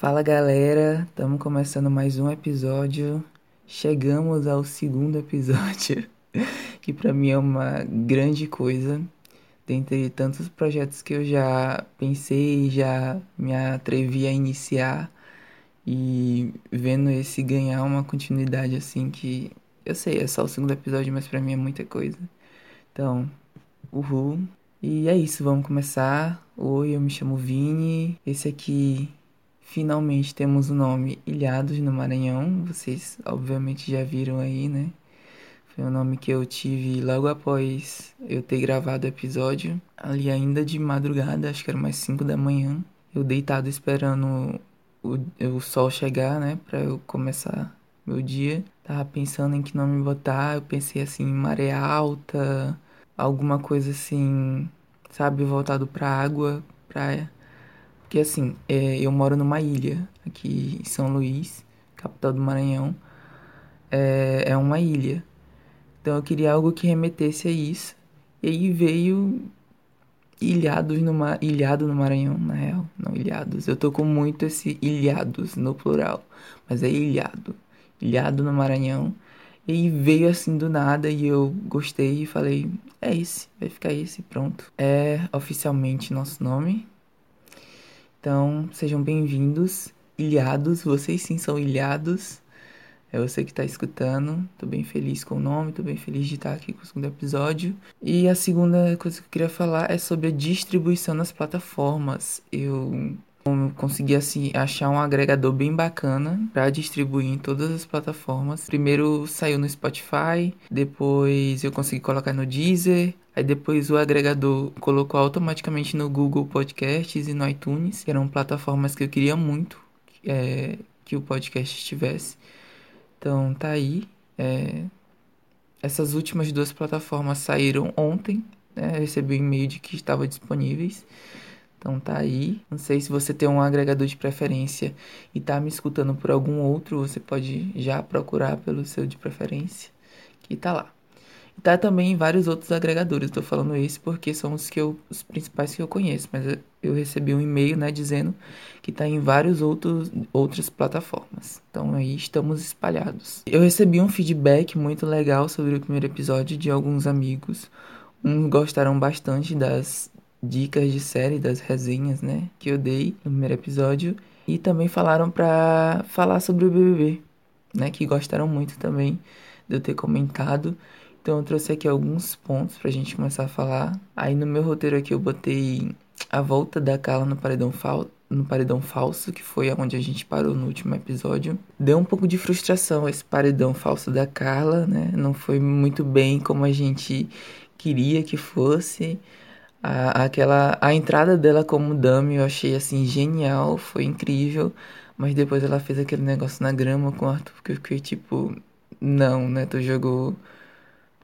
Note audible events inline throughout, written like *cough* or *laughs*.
Fala galera, estamos começando mais um episódio. Chegamos ao segundo episódio, *laughs* que para mim é uma grande coisa. Dentre tantos projetos que eu já pensei, já me atrevi a iniciar e vendo esse ganhar uma continuidade assim que eu sei, é só o segundo episódio, mas para mim é muita coisa. Então, uhul. E é isso, vamos começar. Oi, eu me chamo Vini. Esse aqui Finalmente temos o nome Ilhados no Maranhão. Vocês obviamente já viram aí, né? Foi um nome que eu tive logo após eu ter gravado o episódio. Ali ainda de madrugada, acho que era mais 5 da manhã. Eu deitado esperando o, o sol chegar, né? Pra eu começar meu dia. Tava pensando em que nome botar. Eu pensei assim, maré alta, alguma coisa assim, sabe? Voltado pra água, praia. Porque assim, é, eu moro numa ilha aqui em São Luís, capital do Maranhão. É, é uma ilha. Então eu queria algo que remetesse a isso. E aí veio ilhados no, ilhado no Maranhão, na real. Não, ilhados. Eu tô com muito esse ilhados no plural. Mas é ilhado. Ilhado no Maranhão. E veio assim do nada e eu gostei e falei, é esse, vai ficar esse, pronto. É oficialmente nosso nome. Então, sejam bem-vindos, ilhados, vocês sim são ilhados. É você que está escutando. Tô bem feliz com o nome, tô bem feliz de estar aqui com o segundo episódio. E a segunda coisa que eu queria falar é sobre a distribuição nas plataformas. Eu consegui assim achar um agregador bem bacana para distribuir em todas as plataformas. Primeiro saiu no Spotify, depois eu consegui colocar no Deezer, Aí depois o agregador colocou automaticamente no Google Podcasts e no iTunes, que eram plataformas que eu queria muito é, que o podcast estivesse. Então tá aí. É, essas últimas duas plataformas saíram ontem. Né? Recebi um e-mail de que estavam disponíveis. Então tá aí. Não sei se você tem um agregador de preferência e tá me escutando por algum outro, você pode já procurar pelo seu de preferência, que tá lá. Tá também em vários outros agregadores. Estou falando esse porque são os que eu, os principais que eu conheço, mas eu recebi um e-mail, né, dizendo que está em vários outros outras plataformas. Então aí estamos espalhados. Eu recebi um feedback muito legal sobre o primeiro episódio de alguns amigos. Uns gostaram bastante das dicas de série, das resenhas, né, que eu dei no primeiro episódio e também falaram para falar sobre o BBB, né, que gostaram muito também de eu ter comentado. Então eu trouxe aqui alguns pontos pra gente começar a falar. Aí no meu roteiro aqui eu botei a volta da Carla no paredão falso no paredão falso, que foi onde a gente parou no último episódio. Deu um pouco de frustração esse paredão falso da Carla, né? Não foi muito bem como a gente queria que fosse. A, aquela a entrada dela como dame eu achei assim genial, foi incrível, mas depois ela fez aquele negócio na grama com o Arthur que eu fiquei tipo, não, né? Tu jogou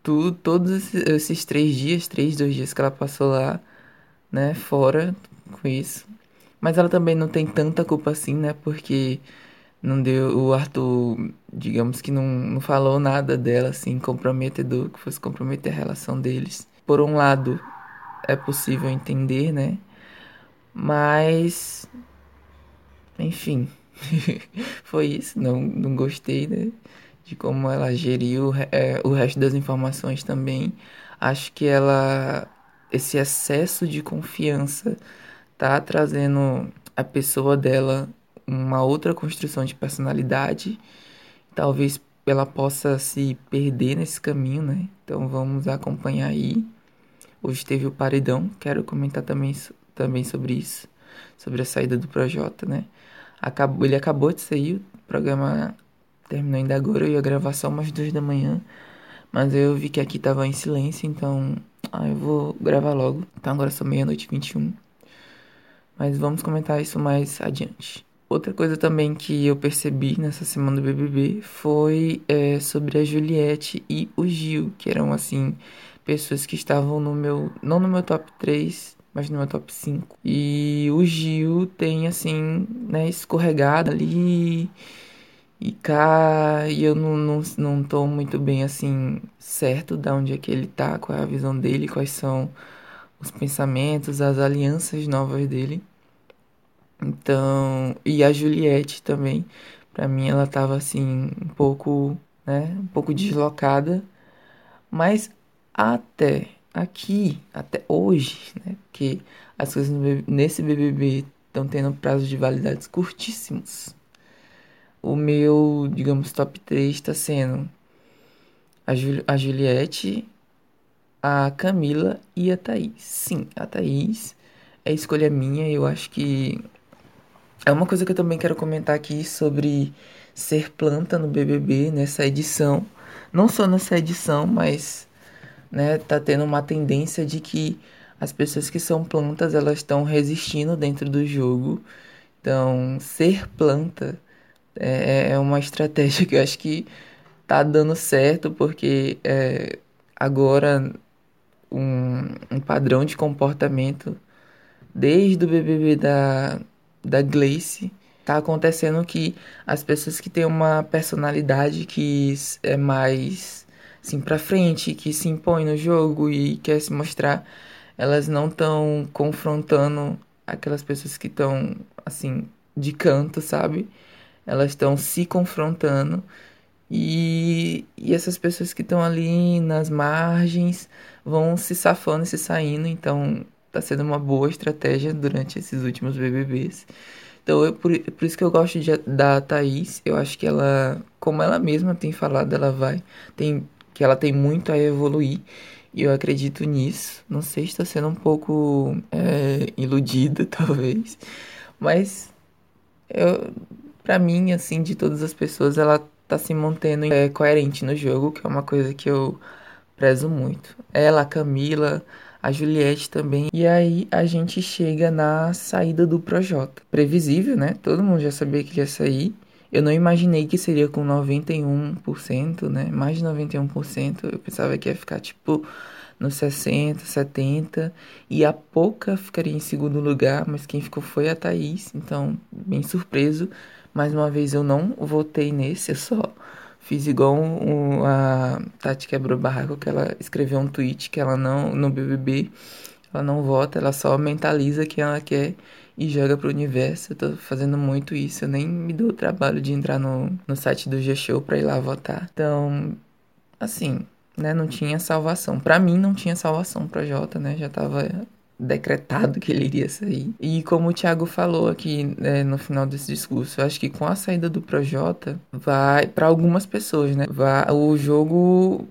tu, todos esses três dias, três, dois dias que ela passou lá, né, fora com isso. Mas ela também não tem tanta culpa assim, né, porque não deu, o Arthur, digamos que não, não falou nada dela, assim, comprometedor, que fosse comprometer a relação deles. Por um lado, é possível entender, né, mas, enfim, *laughs* foi isso, não, não gostei, né de como ela geriu é, o resto das informações também. Acho que ela esse excesso de confiança tá trazendo a pessoa dela uma outra construção de personalidade. Talvez ela possa se perder nesse caminho, né? Então vamos acompanhar aí. Hoje teve o paredão, quero comentar também, também sobre isso, sobre a saída do Projota, né? Acabou, ele acabou de sair, o programa terminou ainda agora, eu ia gravar só umas duas da manhã. Mas eu vi que aqui tava em silêncio, então. Ah, eu vou gravar logo. Então agora são meia-noite e 21. Mas vamos comentar isso mais adiante. Outra coisa também que eu percebi nessa semana do BBB foi é, sobre a Juliette e o Gil, que eram assim pessoas que estavam no meu, não no meu top 3, mas no meu top 5. E o Gil tem assim, né, escorregado ali e cá, e eu não, não, não tô muito bem assim, certo de onde é que ele tá, qual é a visão dele, quais são os pensamentos, as alianças novas dele. Então, e a Juliette também, para mim ela tava assim um pouco, né, um pouco deslocada, mas até aqui, até hoje, né, porque as coisas nesse BBB estão tendo prazos de validades curtíssimos. O meu, digamos, top 3 está sendo a, Jul a Juliette, a Camila e a Thaís. Sim, a Thaís é escolha minha. Eu acho que é uma coisa que eu também quero comentar aqui sobre ser planta no BBB nessa edição. Não só nessa edição, mas né, tá tendo uma tendência de que as pessoas que são plantas elas estão resistindo dentro do jogo. Então, ser planta é, é uma estratégia que eu acho que tá dando certo, porque é, agora um, um padrão de comportamento desde o BBB da da Gleice, tá acontecendo que as pessoas que têm uma personalidade que é mais assim para frente, que se impõe no jogo e quer se mostrar, elas não estão confrontando aquelas pessoas que estão assim de canto, sabe? Elas estão se confrontando e, e essas pessoas que estão ali nas margens vão se safando e se saindo, então tá sendo uma boa estratégia durante esses últimos BBBs. Então, eu, por, por isso que eu gosto de, da Thaís. Eu acho que ela, como ela mesma tem falado, ela vai. Tem, que ela tem muito a evoluir. E eu acredito nisso. Não sei se está sendo um pouco é, iludida, *laughs* talvez. Mas, eu, pra mim, assim, de todas as pessoas, ela tá se mantendo é, coerente no jogo, que é uma coisa que eu prezo muito. Ela, a Camila, a Juliette também. E aí a gente chega na saída do Projota. Previsível, né? Todo mundo já sabia que ia sair. Eu não imaginei que seria com 91%, né? Mais de 91%. Eu pensava que ia ficar tipo nos 60, 70 e a pouca ficaria em segundo lugar, mas quem ficou foi a Thaís, então bem surpreso. Mais uma vez eu não votei nesse, eu só Fiz igual um, a Tati quebrou barraco, que ela escreveu um tweet que ela não, no BBB, ela não vota, ela só mentaliza que ela quer e joga pro universo. Eu tô fazendo muito isso, eu nem me dou o trabalho de entrar no, no site do G-Show pra ir lá votar. Então, assim, né, não tinha salvação. Para mim não tinha salvação pra Jota, né, já tava decretado que ele iria sair. E como o Thiago falou aqui né, no final desse discurso, eu acho que com a saída do Projota, vai para algumas pessoas, né? Vai, o jogo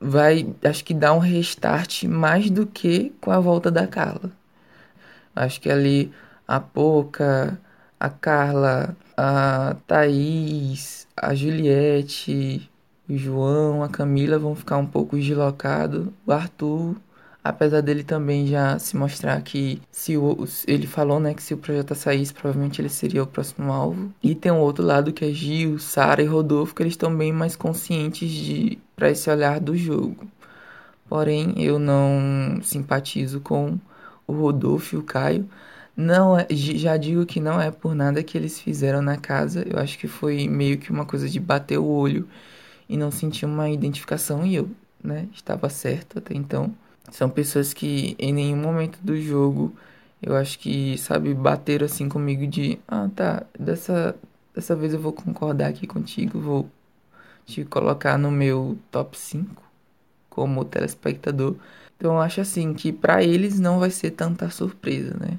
vai, acho que dar um restart mais do que com a volta da Carla. Acho que ali a Poca, a Carla, a Thaís, a Juliette, o João, a Camila vão ficar um pouco deslocados. O Arthur apesar dele também já se mostrar que se o, ele falou, né, que se o projeto saísse, provavelmente ele seria o próximo alvo. E tem um outro lado que é Gil, Sara e Rodolfo, que eles estão bem mais conscientes de para esse olhar do jogo. Porém, eu não simpatizo com o Rodolfo e o Caio. Não é, já digo que não é por nada que eles fizeram na casa. Eu acho que foi meio que uma coisa de bater o olho e não sentir uma identificação e eu, né, estava certo até então. São pessoas que em nenhum momento do jogo eu acho que, sabe, bateram assim comigo de, ah, tá, dessa, dessa vez eu vou concordar aqui contigo, vou te colocar no meu top 5 como telespectador. Então eu acho assim que para eles não vai ser tanta surpresa, né?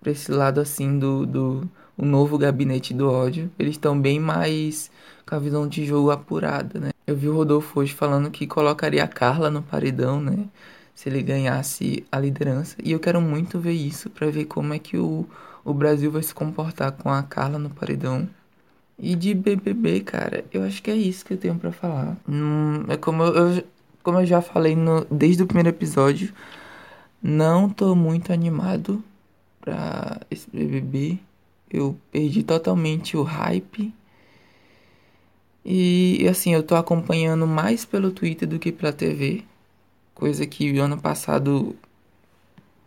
Pra esse lado assim do, do o novo gabinete do ódio, eles estão bem mais com a visão de jogo apurada, né? Eu vi o Rodolfo hoje falando que colocaria a Carla no paredão, né? se ele ganhasse a liderança. E eu quero muito ver isso para ver como é que o, o Brasil vai se comportar com a Carla no paredão. E de BBB, cara, eu acho que é isso que eu tenho para falar. Hum, é como eu, eu, como eu já falei no, desde o primeiro episódio, não tô muito animado pra esse BBB. Eu perdi totalmente o hype. E assim, eu tô acompanhando mais pelo Twitter do que pela TV. Coisa que ano passado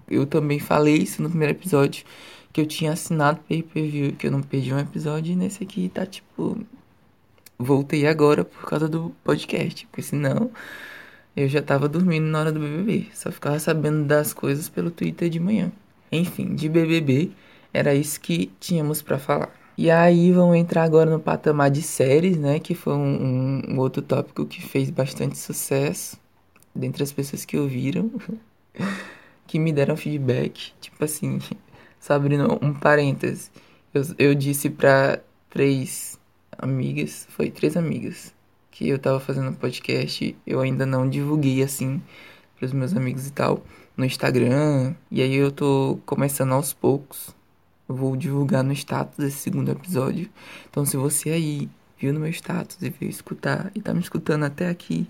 eu também falei isso no primeiro episódio. Que eu tinha assinado pay per view, que eu não perdi um episódio. E nesse aqui tá tipo. Voltei agora por causa do podcast. Porque senão eu já tava dormindo na hora do BBB. Só ficava sabendo das coisas pelo Twitter de manhã. Enfim, de BBB Era isso que tínhamos para falar. E aí vamos entrar agora no patamar de séries, né? Que foi um, um outro tópico que fez bastante sucesso dentre as pessoas que ouviram, *laughs* que me deram feedback. Tipo assim, Sabrina, um parênteses. Eu, eu disse pra três amigas, foi três amigas, que eu tava fazendo podcast. Eu ainda não divulguei assim pros meus amigos e tal no Instagram. E aí eu tô começando aos poucos eu vou divulgar no status desse segundo episódio. Então, se você aí viu no meu status e veio escutar e tá me escutando até aqui,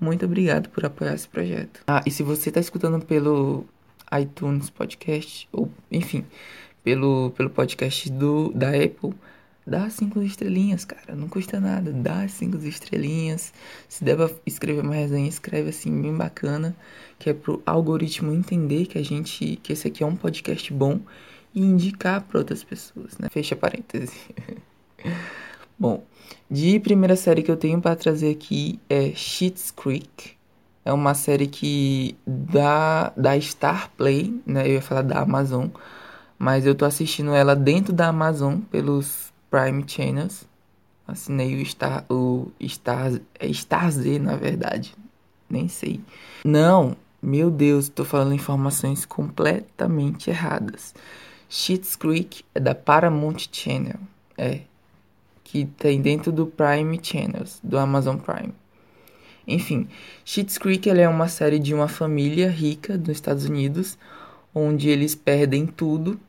muito obrigado por apoiar esse projeto. Ah, e se você tá escutando pelo iTunes Podcast, ou enfim, pelo, pelo podcast do, da Apple, dá cinco estrelinhas, cara. Não custa nada. Dá cinco estrelinhas. Se der pra escrever uma resenha, escreve assim, bem bacana. Que é pro algoritmo entender que a gente. que esse aqui é um podcast bom e indicar para outras pessoas, né? Fecha parênteses. *laughs* Bom, de primeira série que eu tenho para trazer aqui é Schitt's Creek. É uma série que da da Star Play, né? Eu ia falar da Amazon, mas eu tô assistindo ela dentro da Amazon pelos Prime Channels. Assinei o Star o Star é Star Z, na verdade. Nem sei. Não, meu Deus, tô falando informações completamente erradas. Schitt's Creek é da Paramount Channel, é, que tem dentro do Prime Channels, do Amazon Prime. Enfim, Schitt's Creek é uma série de uma família rica dos Estados Unidos, onde eles perdem tudo,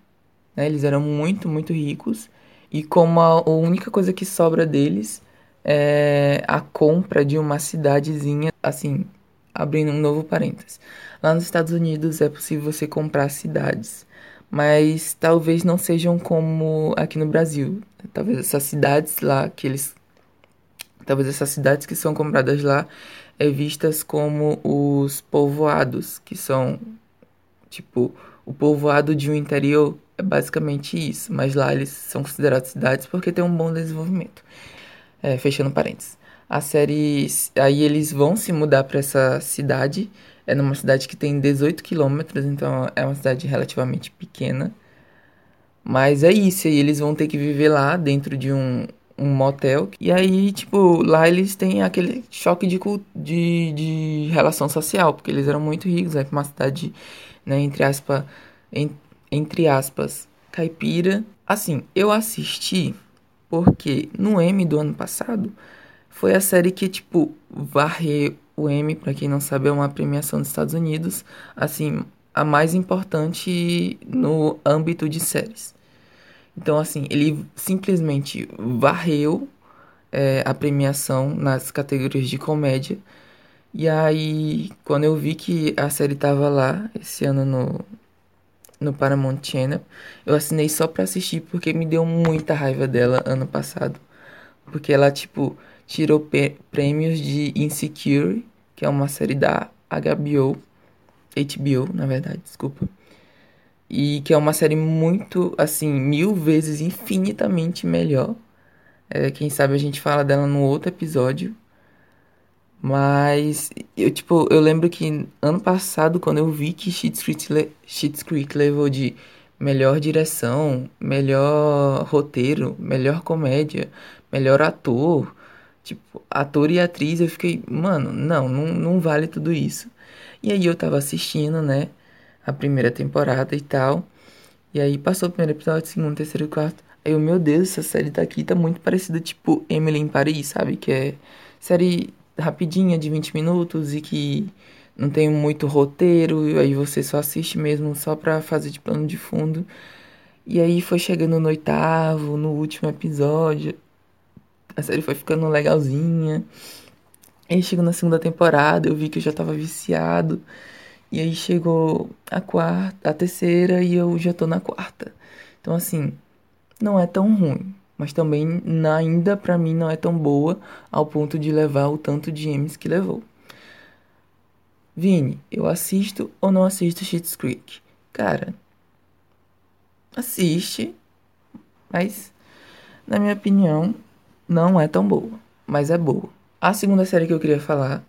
né? Eles eram muito, muito ricos, e como a, a única coisa que sobra deles é a compra de uma cidadezinha, assim, abrindo um novo parênteses. Lá nos Estados Unidos é possível você comprar cidades mas talvez não sejam como aqui no Brasil. Talvez essas cidades lá que eles talvez essas cidades que são compradas lá é vistas como os povoados, que são tipo o povoado de um interior é basicamente isso, mas lá eles são considerados cidades porque tem um bom desenvolvimento. É, fechando parênteses. A série aí eles vão se mudar para essa cidade é numa cidade que tem 18 quilômetros, então é uma cidade relativamente pequena. Mas é isso, e eles vão ter que viver lá dentro de um, um motel. E aí, tipo, lá eles têm aquele choque de, de, de relação social, porque eles eram muito ricos, é uma cidade, né, entre aspas, en, entre aspas, caipira. Assim, eu assisti porque no M do ano passado foi a série que, tipo, varreu o Emmy, para quem não sabe, é uma premiação dos Estados Unidos, assim, a mais importante no âmbito de séries. Então, assim, ele simplesmente varreu é, a premiação nas categorias de comédia. E aí, quando eu vi que a série tava lá esse ano no, no Paramount Channel, eu assinei só pra assistir porque me deu muita raiva dela ano passado. Porque ela, tipo, tirou prêmios de Insecure, que é uma série da HBO, HBO, na verdade, desculpa. E que é uma série muito, assim, mil vezes, infinitamente melhor. É, quem sabe a gente fala dela no outro episódio. Mas, eu, tipo, eu lembro que ano passado, quando eu vi que Schitt's Creek, levou de melhor direção, melhor roteiro, melhor comédia, melhor ator, Tipo, ator e atriz, eu fiquei, mano, não, não, não vale tudo isso. E aí eu tava assistindo, né, a primeira temporada e tal. E aí passou o primeiro episódio, segundo, terceiro e quarto. Aí eu, meu Deus, essa série daqui tá muito parecida, tipo, Emily em Paris, sabe? Que é série rapidinha, de 20 minutos e que não tem muito roteiro. E aí você só assiste mesmo só pra fazer de plano de fundo. E aí foi chegando no oitavo, no último episódio a série foi ficando legalzinha. Aí chegou na segunda temporada, eu vi que eu já tava viciado. E aí chegou a quarta, a terceira e eu já tô na quarta. Então assim, não é tão ruim, mas também ainda para mim não é tão boa ao ponto de levar o tanto de M's que levou. Vini, eu assisto ou não assisto Schitt's Creek? Cara, assiste, mas na minha opinião não é tão boa, mas é boa. A segunda série que eu queria falar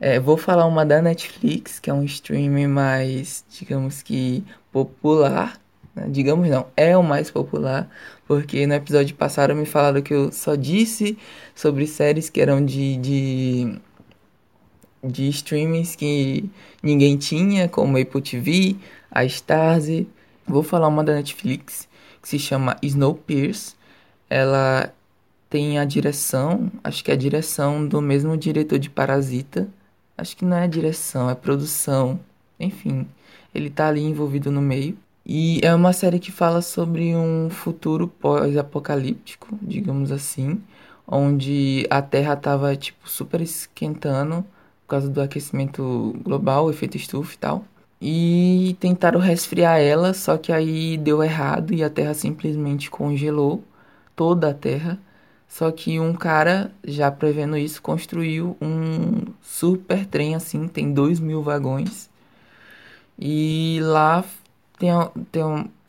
é, vou falar uma da Netflix, que é um streaming mais, digamos que popular, Né? Digamos não, é o mais popular, porque no episódio passado me falaram que eu só disse sobre séries que eram de, de, de streamings que ninguém tinha, como Apple TV, a Starz. Vou falar uma da Netflix, que se chama Snowpiercer. Ela tem a direção, acho que é a direção do mesmo diretor de Parasita. Acho que não é direção, é produção. Enfim, ele tá ali envolvido no meio. E é uma série que fala sobre um futuro pós-apocalíptico, digamos assim, onde a Terra tava tipo super esquentando por causa do aquecimento global, efeito estufa e tal. E tentaram resfriar ela, só que aí deu errado e a Terra simplesmente congelou toda a Terra só que um cara, já prevendo isso, construiu um super trem assim, tem dois mil vagões. E lá tem, a, tem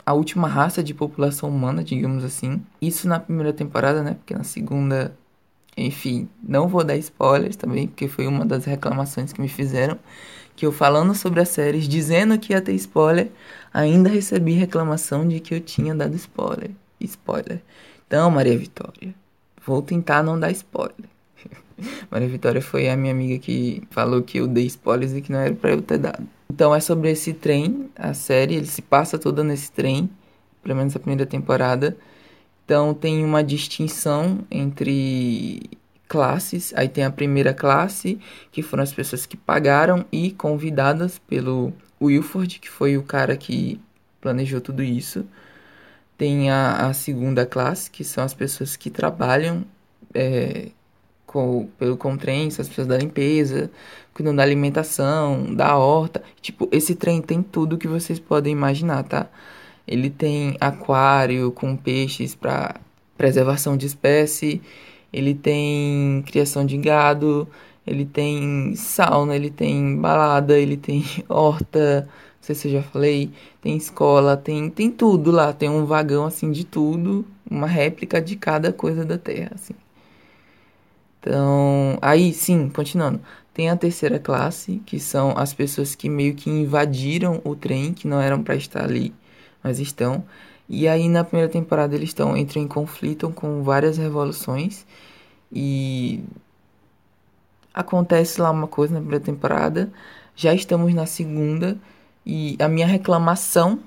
a última raça de população humana, digamos assim. Isso na primeira temporada, né? Porque na segunda, enfim, não vou dar spoilers também, porque foi uma das reclamações que me fizeram. Que eu falando sobre as séries, dizendo que ia ter spoiler, ainda recebi reclamação de que eu tinha dado spoiler. Spoiler. Então, Maria Vitória, Vou tentar não dar spoiler. *laughs* Maria Vitória foi a minha amiga que falou que eu dei spoilers e que não era para eu ter dado. Então é sobre esse trem, a série, ele se passa toda nesse trem, pelo menos a primeira temporada. Então tem uma distinção entre classes. Aí tem a primeira classe, que foram as pessoas que pagaram e convidadas pelo Wilford, que foi o cara que planejou tudo isso. Tem a, a segunda classe, que são as pessoas que trabalham é, com, pelo Contrem, as pessoas da limpeza, cuidam da alimentação, da horta. Tipo, esse trem tem tudo que vocês podem imaginar, tá? Ele tem aquário com peixes para preservação de espécie, ele tem criação de gado, ele tem sauna, ele tem balada, ele tem *laughs* horta, não sei se eu já falei, tem escola, tem, tem tudo lá, tem um vagão assim de tudo, uma réplica de cada coisa da Terra, assim. Então, aí sim, continuando. Tem a terceira classe, que são as pessoas que meio que invadiram o trem, que não eram para estar ali, mas estão. E aí na primeira temporada eles estão entram em conflito com várias revoluções e acontece lá uma coisa na primeira temporada. Já estamos na segunda e a minha reclamação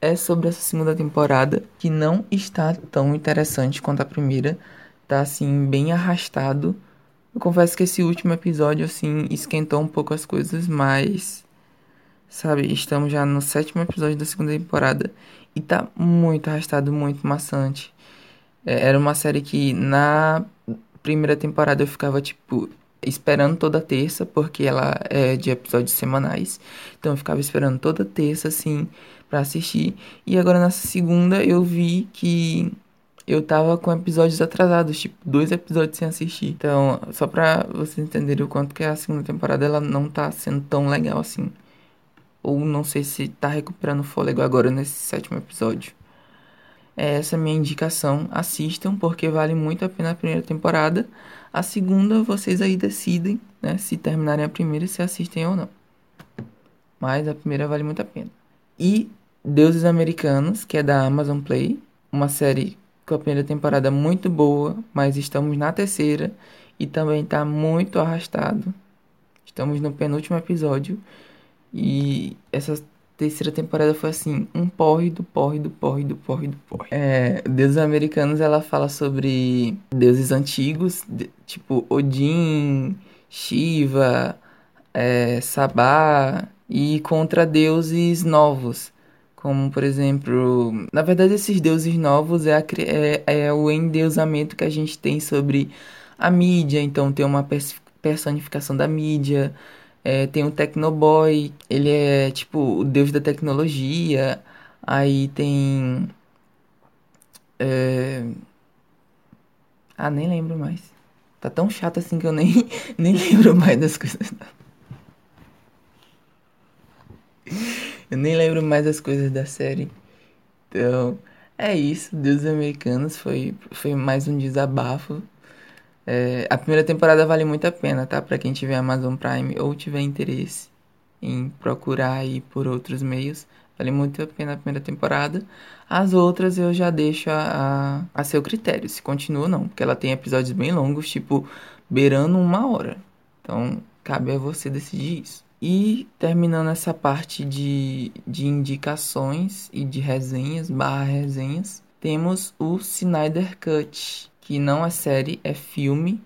é sobre essa segunda temporada, que não está tão interessante quanto a primeira. Tá assim, bem arrastado. Eu confesso que esse último episódio, assim, esquentou um pouco as coisas, mas. Sabe, estamos já no sétimo episódio da segunda temporada. E tá muito arrastado, muito maçante. É, era uma série que na primeira temporada eu ficava, tipo, esperando toda terça, porque ela é de episódios semanais. Então eu ficava esperando toda terça, assim, para assistir. E agora nessa segunda eu vi que eu tava com episódios atrasados, tipo, dois episódios sem assistir. Então, só pra vocês entenderem o quanto que a segunda temporada ela não tá sendo tão legal assim. Ou não sei se tá recuperando fôlego agora nesse sétimo episódio. É essa minha indicação. Assistam, porque vale muito a pena a primeira temporada. A segunda, vocês aí decidem, né? Se terminarem a primeira, se assistem ou não. Mas a primeira vale muito a pena. E Deuses Americanos, que é da Amazon Play. Uma série com a primeira temporada muito boa, mas estamos na terceira e também está muito arrastado. Estamos no penúltimo episódio e essa terceira temporada foi assim, um porre do porre do porre do porre do porre. É, deuses americanos, ela fala sobre deuses antigos, de, tipo Odin, Shiva, é, Sabá, e contra deuses novos. Como, por exemplo, na verdade, esses deuses novos é, a, é, é o endeusamento que a gente tem sobre a mídia. Então, tem uma personificação da mídia, é, tem o Tecnoboy, ele é tipo o deus da tecnologia. Aí tem. É... Ah, nem lembro mais. Tá tão chato assim que eu nem, *laughs* nem lembro mais das coisas. *laughs* Eu nem lembro mais das coisas da série. Então, é isso. Deus Americanos foi, foi mais um desabafo é, a primeira temporada vale muito a pena, tá? Pra quem tiver Amazon Prime ou tiver interesse em procurar aí por outros meios, Vale muito a pena a primeira temporada. As outras eu já deixo a, a, a seu critério, se continua ou não. Porque ela tem episódios bem longos, tipo, beirando uma hora. Então, cabe a você decidir isso. E terminando essa parte de, de indicações e de resenhas, barra resenhas, temos o Snyder Cut, que não é série, é filme.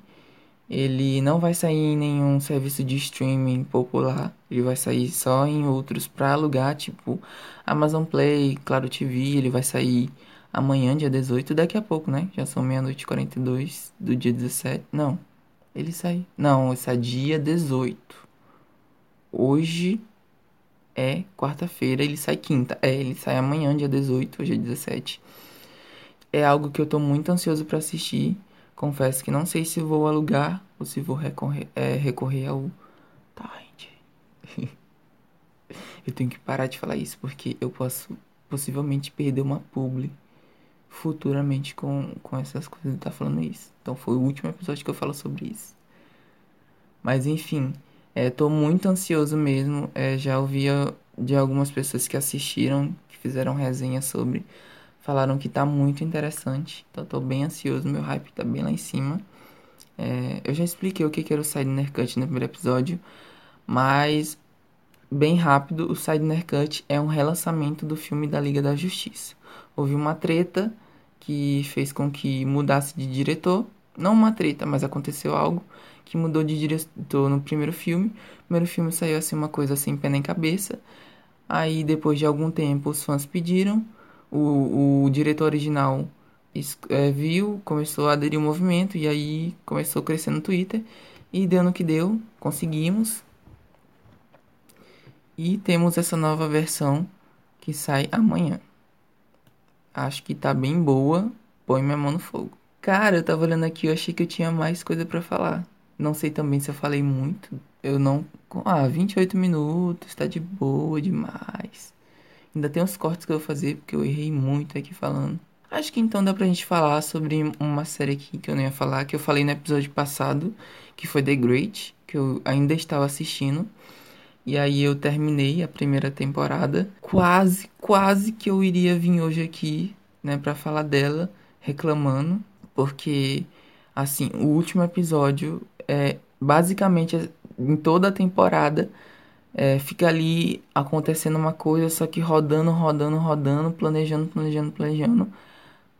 Ele não vai sair em nenhum serviço de streaming popular. Ele vai sair só em outros para alugar, tipo Amazon Play, Claro TV. Ele vai sair amanhã, dia 18, daqui a pouco, né? Já são meia-noite e 42 do dia 17. Não, ele sai. Não, esse é dia 18. Hoje é quarta-feira, ele sai quinta. É, ele sai amanhã, dia 18, hoje é 17. É algo que eu tô muito ansioso para assistir. Confesso que não sei se vou alugar ou se vou recorrer, é, recorrer ao Tide. *laughs* eu tenho que parar de falar isso porque eu posso possivelmente perder uma publi futuramente com, com essas coisas de estar tá falando isso. Então foi o último episódio que eu falo sobre isso. Mas enfim, é, tô muito ansioso mesmo. É, já ouvia de algumas pessoas que assistiram, que fizeram resenha sobre, falaram que tá muito interessante. Então tô bem ansioso, meu hype tá bem lá em cima. É, eu já expliquei o que era o Side Cut no primeiro episódio, mas bem rápido, o Side Cut é um relançamento do filme da Liga da Justiça. Houve uma treta que fez com que mudasse de diretor. Não uma treta, mas aconteceu algo que mudou de diretor no primeiro filme. O primeiro filme saiu assim uma coisa sem pé nem cabeça. Aí depois de algum tempo os fãs pediram, o, o diretor original é, viu, começou a aderir ao movimento e aí começou a crescer no Twitter e deu no que deu, conseguimos. E temos essa nova versão que sai amanhã. Acho que tá bem boa. Põe minha mão no fogo. Cara, eu tava olhando aqui, eu achei que eu tinha mais coisa para falar. Não sei também se eu falei muito. Eu não. Ah, 28 minutos, tá de boa demais. Ainda tem uns cortes que eu vou fazer porque eu errei muito aqui falando. Acho que então dá pra gente falar sobre uma série aqui que eu não ia falar, que eu falei no episódio passado, que foi The Great, que eu ainda estava assistindo. E aí eu terminei a primeira temporada. Quase, quase que eu iria vir hoje aqui, né, para falar dela, reclamando, porque assim, o último episódio é basicamente em toda a temporada é, fica ali acontecendo uma coisa, só que rodando, rodando, rodando, planejando, planejando, planejando,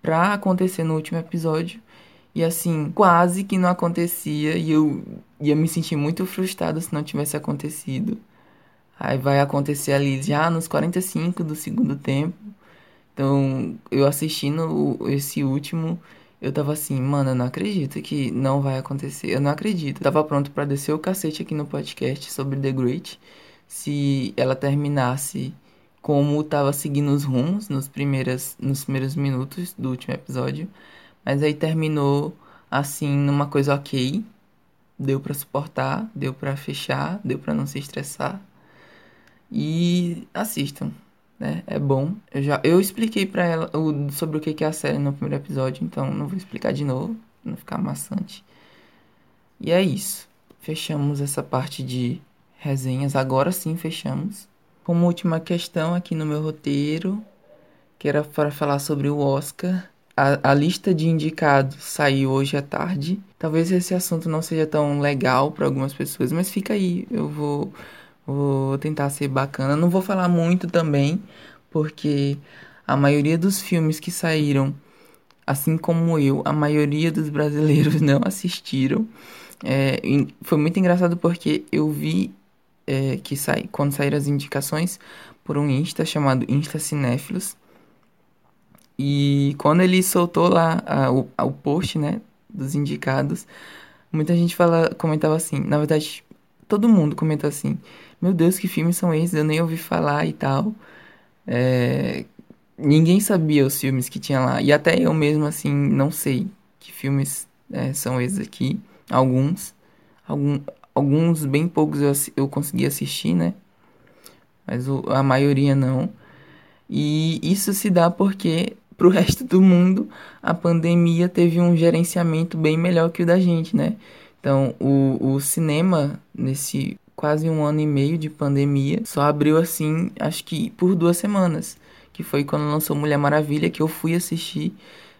pra acontecer no último episódio. E assim, quase que não acontecia e eu ia me sentir muito frustrado se não tivesse acontecido. Aí vai acontecer ali já nos 45 do segundo tempo. Então, eu assistindo esse último, eu tava assim, mano, eu não acredito que não vai acontecer. Eu não acredito. Eu tava pronto para descer o cacete aqui no podcast sobre The Great se ela terminasse como tava seguindo os rumos nos primeiras nos primeiros minutos do último episódio. Mas aí terminou assim numa coisa OK. Deu para suportar, deu para fechar, deu para não se estressar. E assistam, né? É bom. Eu já eu expliquei para ela o, sobre o que é a série no primeiro episódio, então não vou explicar de novo, não ficar maçante. E é isso. Fechamos essa parte de resenhas. Agora sim fechamos. Como última questão aqui no meu roteiro, que era para falar sobre o Oscar. A, a, lista de indicados saiu hoje à tarde. Talvez esse assunto não seja tão legal para algumas pessoas, mas fica aí. Eu vou Vou tentar ser bacana. Não vou falar muito também, porque a maioria dos filmes que saíram, assim como eu, a maioria dos brasileiros *laughs* não assistiram. É, foi muito engraçado porque eu vi é, que sai, quando saíram as indicações por um Insta chamado Insta Cinéfilos. E quando ele soltou lá a, o, a, o post, né, dos indicados, muita gente fala, comentava assim, na verdade, todo mundo comentou assim, meu Deus, que filmes são esses? Eu nem ouvi falar e tal. É, ninguém sabia os filmes que tinha lá. E até eu mesmo, assim, não sei que filmes é, são esses aqui. Alguns. Algum, alguns, bem poucos eu, eu consegui assistir, né? Mas o, a maioria não. E isso se dá porque, pro *laughs* resto do mundo, a pandemia teve um gerenciamento bem melhor que o da gente, né? Então, o, o cinema, nesse quase um ano e meio de pandemia. Só abriu assim, acho que por duas semanas. Que foi quando lançou Mulher Maravilha, que eu fui assistir.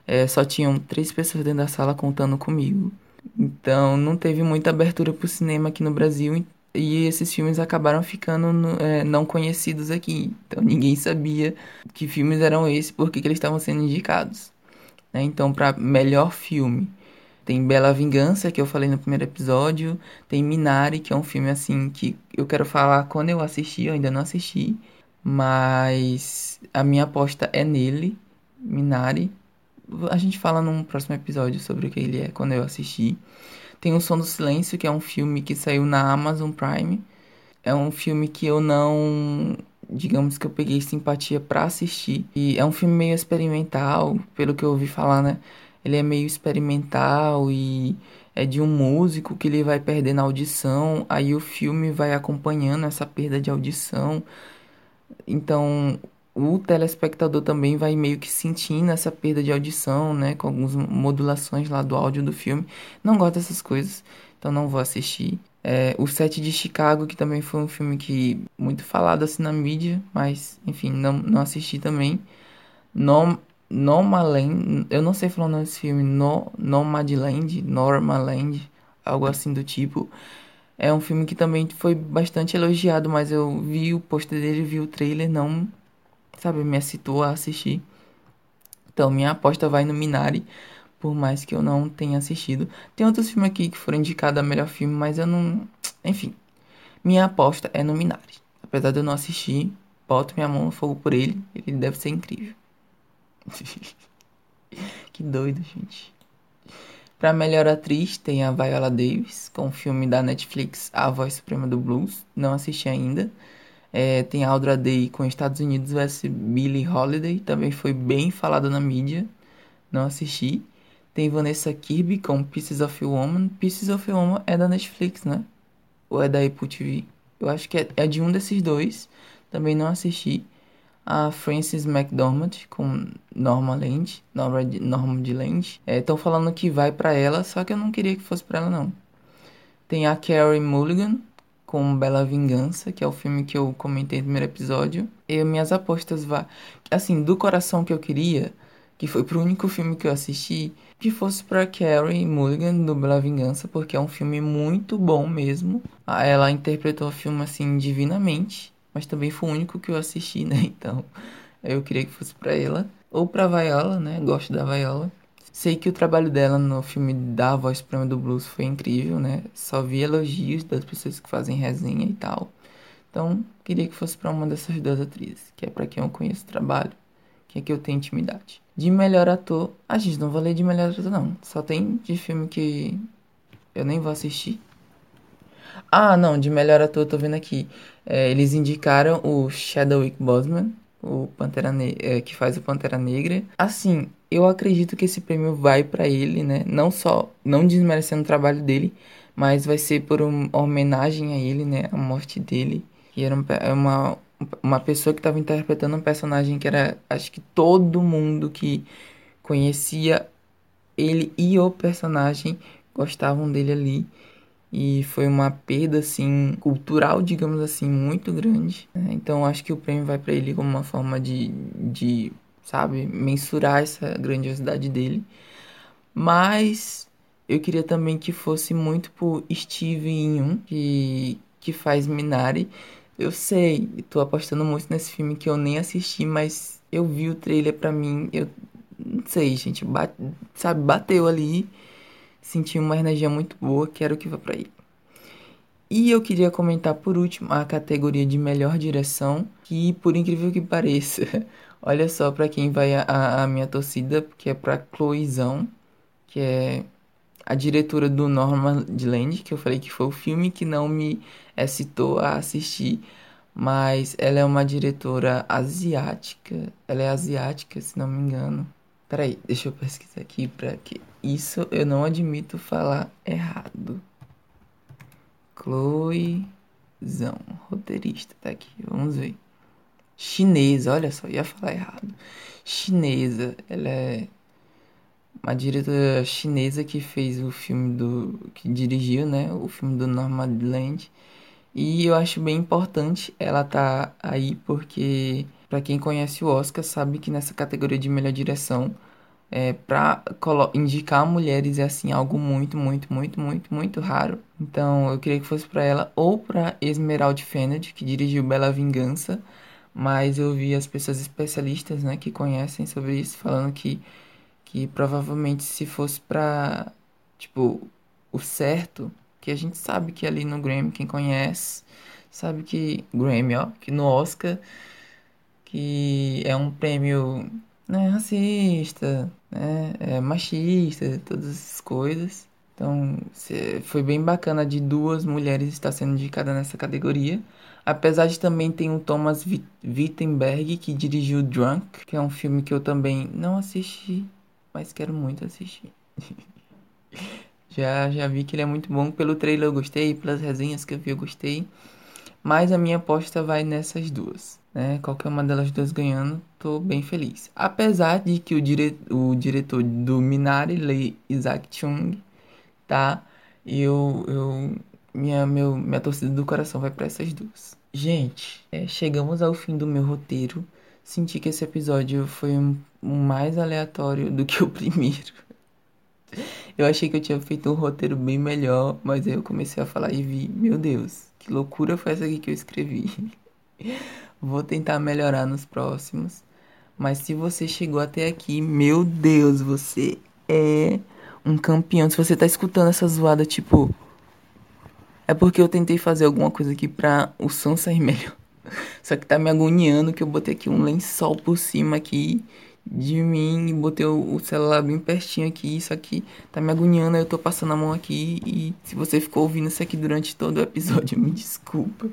É, só tinham três pessoas dentro da sala contando comigo. Então não teve muita abertura pro cinema aqui no Brasil. E esses filmes acabaram ficando é, não conhecidos aqui. Então *laughs* ninguém sabia que filmes eram esses, por que eles estavam sendo indicados. Né? Então, para melhor filme, tem Bela Vingança, que eu falei no primeiro episódio. Tem Minari, que é um filme assim que eu quero falar quando eu assisti, eu ainda não assisti. Mas a minha aposta é nele, Minari. A gente fala num próximo episódio sobre o que ele é quando eu assisti. Tem O Som do Silêncio, que é um filme que saiu na Amazon Prime. É um filme que eu não. Digamos que eu peguei simpatia para assistir. E é um filme meio experimental, pelo que eu ouvi falar, né? Ele é meio experimental e é de um músico que ele vai perdendo a audição. Aí o filme vai acompanhando essa perda de audição. Então o telespectador também vai meio que sentindo essa perda de audição, né? Com algumas modulações lá do áudio do filme. Não gosto dessas coisas, então não vou assistir. É, o Sete de Chicago, que também foi um filme que muito falado assim na mídia, mas enfim, não, não assisti também. Nom, Nomaland, eu não sei falar o nome desse filme, no, Nomadland, Normaland, algo assim do tipo. É um filme que também foi bastante elogiado, mas eu vi o pôster dele, vi o trailer, não sabe, me excitou a assistir. Então, minha aposta vai no Minari, por mais que eu não tenha assistido. Tem outros filmes aqui que foram indicados a melhor filme, mas eu não. Enfim, minha aposta é no Minari. Apesar de eu não assistir, boto minha mão no fogo por ele, ele deve ser incrível. *laughs* que doido, gente. Pra melhor atriz, tem a Viola Davis, com o filme da Netflix A Voz Suprema do Blues. Não assisti ainda. É, tem Audra Day com Estados Unidos vs Billie Holiday, também foi bem falado na mídia, não assisti. Tem Vanessa Kirby com Pieces of a Woman. Pieces of a Woman é da Netflix, né? Ou é da Apple TV? Eu acho que é, é de um desses dois, também não assisti. A Frances McDormand com Norma Land, Norma de, Norma de Land. Estão é, falando que vai para ela, só que eu não queria que fosse para ela não. Tem a Carrie Mulligan com Bela Vingança, que é o filme que eu comentei no primeiro episódio. E minhas apostas vá, assim, do coração que eu queria, que foi pro único filme que eu assisti, que fosse para Carrie Mulligan do Bela Vingança, porque é um filme muito bom mesmo. Ah, ela interpretou o filme assim divinamente, mas também foi o único que eu assisti, *laughs* né? Então, eu queria que fosse para ela ou para Viola, né? Gosto da Viola. Sei que o trabalho dela no filme da Voz Suprema do Blues foi incrível, né? Só vi elogios das pessoas que fazem resenha e tal. Então, queria que fosse para uma dessas duas atrizes, que é para quem eu conheço o trabalho, que é que eu tenho intimidade. De melhor ator, a gente não vou ler de melhor ator não. Só tem de filme que eu nem vou assistir. Ah, não, de melhor ator, tô vendo aqui. É, eles indicaram o Chadwick Boseman, o Pantera ne é, que faz o Pantera Negra. Assim, eu acredito que esse prêmio vai para ele, né? Não só, não desmerecendo o trabalho dele, mas vai ser por uma homenagem a ele, né? A morte dele. Que era é uma, uma pessoa que estava interpretando um personagem que era, acho que todo mundo que conhecia ele e o personagem gostavam dele ali. E foi uma perda, assim, cultural, digamos assim, muito grande. Né? Então acho que o prêmio vai para ele como uma forma de, de, sabe, mensurar essa grandiosidade dele. Mas eu queria também que fosse muito por Steve Yeun, que, que faz Minari. Eu sei, tô apostando muito nesse filme que eu nem assisti, mas eu vi o trailer pra mim, eu não sei, gente, bate, sabe, bateu ali senti uma energia muito boa, quero que vá para aí. E eu queria comentar por último a categoria de melhor direção, que por incrível que pareça, *laughs* olha só para quem vai a, a, minha torcida, que é para Chloezão, que é a diretora do Land, que eu falei que foi o filme que não me excitou a assistir, mas ela é uma diretora asiática, ela é asiática, se não me engano. Peraí, deixa eu pesquisar aqui pra que isso eu não admito falar errado. Chloezão, roteirista, tá aqui, vamos ver. Chinesa, olha só, ia falar errado. Chinesa, ela é uma diretora chinesa que fez o filme do. que dirigiu, né? O filme do Nomadland. E eu acho bem importante ela tá aí porque para quem conhece o Oscar sabe que nessa categoria de melhor direção é, para indicar mulheres é assim algo muito, muito, muito, muito, muito raro. Então eu queria que fosse para ela ou para Esmeralda Fenned, que dirigiu Bela Vingança, mas eu vi as pessoas especialistas, né, que conhecem sobre isso falando que que provavelmente se fosse para tipo o certo, que a gente sabe que ali no Grammy quem conhece sabe que Grammy, ó, que no Oscar que é um prêmio né, racista, né, é machista, todas essas coisas. Então, foi bem bacana de duas mulheres estar sendo indicadas nessa categoria. Apesar de também ter o Thomas Wittenberg, que dirigiu Drunk, que é um filme que eu também não assisti, mas quero muito assistir. *laughs* já, já vi que ele é muito bom. Pelo trailer eu gostei, pelas resenhas que eu vi eu gostei. Mas a minha aposta vai nessas duas. Né? Qualquer uma delas duas ganhando, tô bem feliz. Apesar de que o, dire... o diretor do Minari, Lee Isaac Chung, tá? Eu, eu, minha, meu, minha torcida do coração vai para essas duas. Gente, é, chegamos ao fim do meu roteiro. Senti que esse episódio foi um, um mais aleatório do que o *laughs* primeiro. Eu achei que eu tinha feito um roteiro bem melhor, mas aí eu comecei a falar e vi, meu Deus, que loucura foi essa aqui que eu escrevi. Vou tentar melhorar nos próximos. Mas se você chegou até aqui, meu Deus, você é um campeão. Se você tá escutando essa zoada, tipo. É porque eu tentei fazer alguma coisa aqui pra o som sair melhor. *laughs* Só que tá me agoniando que eu botei aqui um lençol por cima aqui de mim e botei o, celular bem pertinho aqui. Isso aqui tá me agoniando, eu tô passando a mão aqui. E se você ficou ouvindo isso aqui durante todo o episódio, *laughs* me desculpa.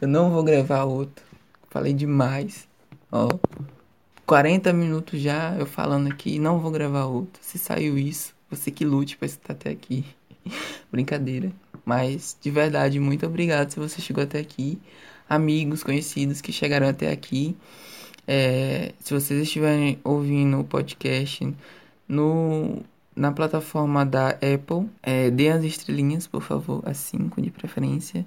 Eu não vou gravar outro. Falei demais. Ó. 40 minutos já eu falando aqui, não vou gravar outro. Se saiu isso, você que lute pra estar até aqui. *laughs* Brincadeira. Mas, de verdade, muito obrigado se você chegou até aqui. Amigos, conhecidos que chegaram até aqui. É, se vocês estiverem ouvindo o podcast no, na plataforma da Apple, é, dê as estrelinhas, por favor, as 5 de preferência.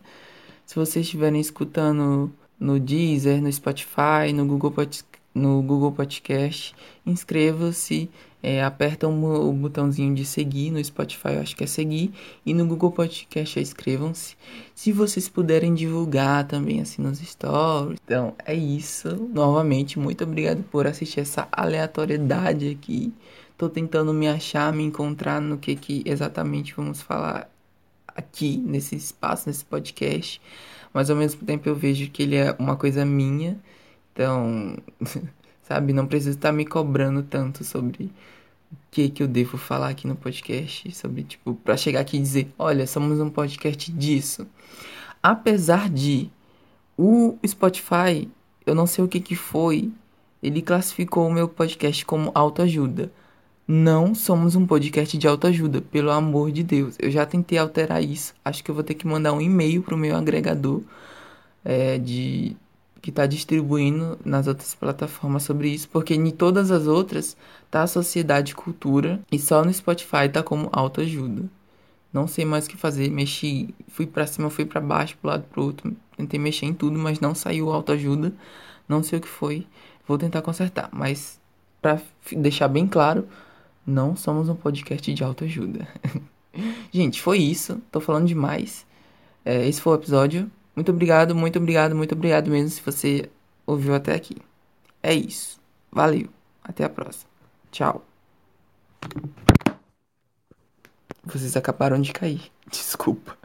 Se vocês estiverem escutando no Deezer, no Spotify, no Google Podcast, no Google Podcast. Inscreva-se, é, aperta o botãozinho de seguir no Spotify, eu acho que é seguir, e no Google Podcast inscrevam-se. Se vocês puderem divulgar também assim nos stories. Então é isso. Novamente, muito obrigado por assistir essa aleatoriedade aqui. Tô tentando me achar, me encontrar no que, que exatamente vamos falar aqui nesse espaço, nesse podcast. Mas ao mesmo tempo eu vejo que ele é uma coisa minha então, *laughs* sabe, não preciso estar me cobrando tanto sobre o que que eu devo falar aqui no podcast, sobre tipo, para chegar aqui e dizer, olha, somos um podcast disso. Apesar de o Spotify, eu não sei o que que foi, ele classificou o meu podcast como autoajuda. Não somos um podcast de autoajuda, pelo amor de Deus. Eu já tentei alterar isso. Acho que eu vou ter que mandar um e-mail pro meu agregador é, de que está distribuindo nas outras plataformas sobre isso, porque em todas as outras tá sociedade cultura e só no Spotify tá como autoajuda. Não sei mais o que fazer, mexi, fui para cima, fui para baixo, pro lado pro outro, tentei mexer em tudo, mas não saiu autoajuda. Não sei o que foi. Vou tentar consertar, mas para deixar bem claro, não somos um podcast de autoajuda. *laughs* Gente, foi isso. Tô falando demais. É, esse foi o episódio. Muito obrigado, muito obrigado, muito obrigado mesmo se você ouviu até aqui. É isso. Valeu. Até a próxima. Tchau. Vocês acabaram de cair. *laughs* Desculpa.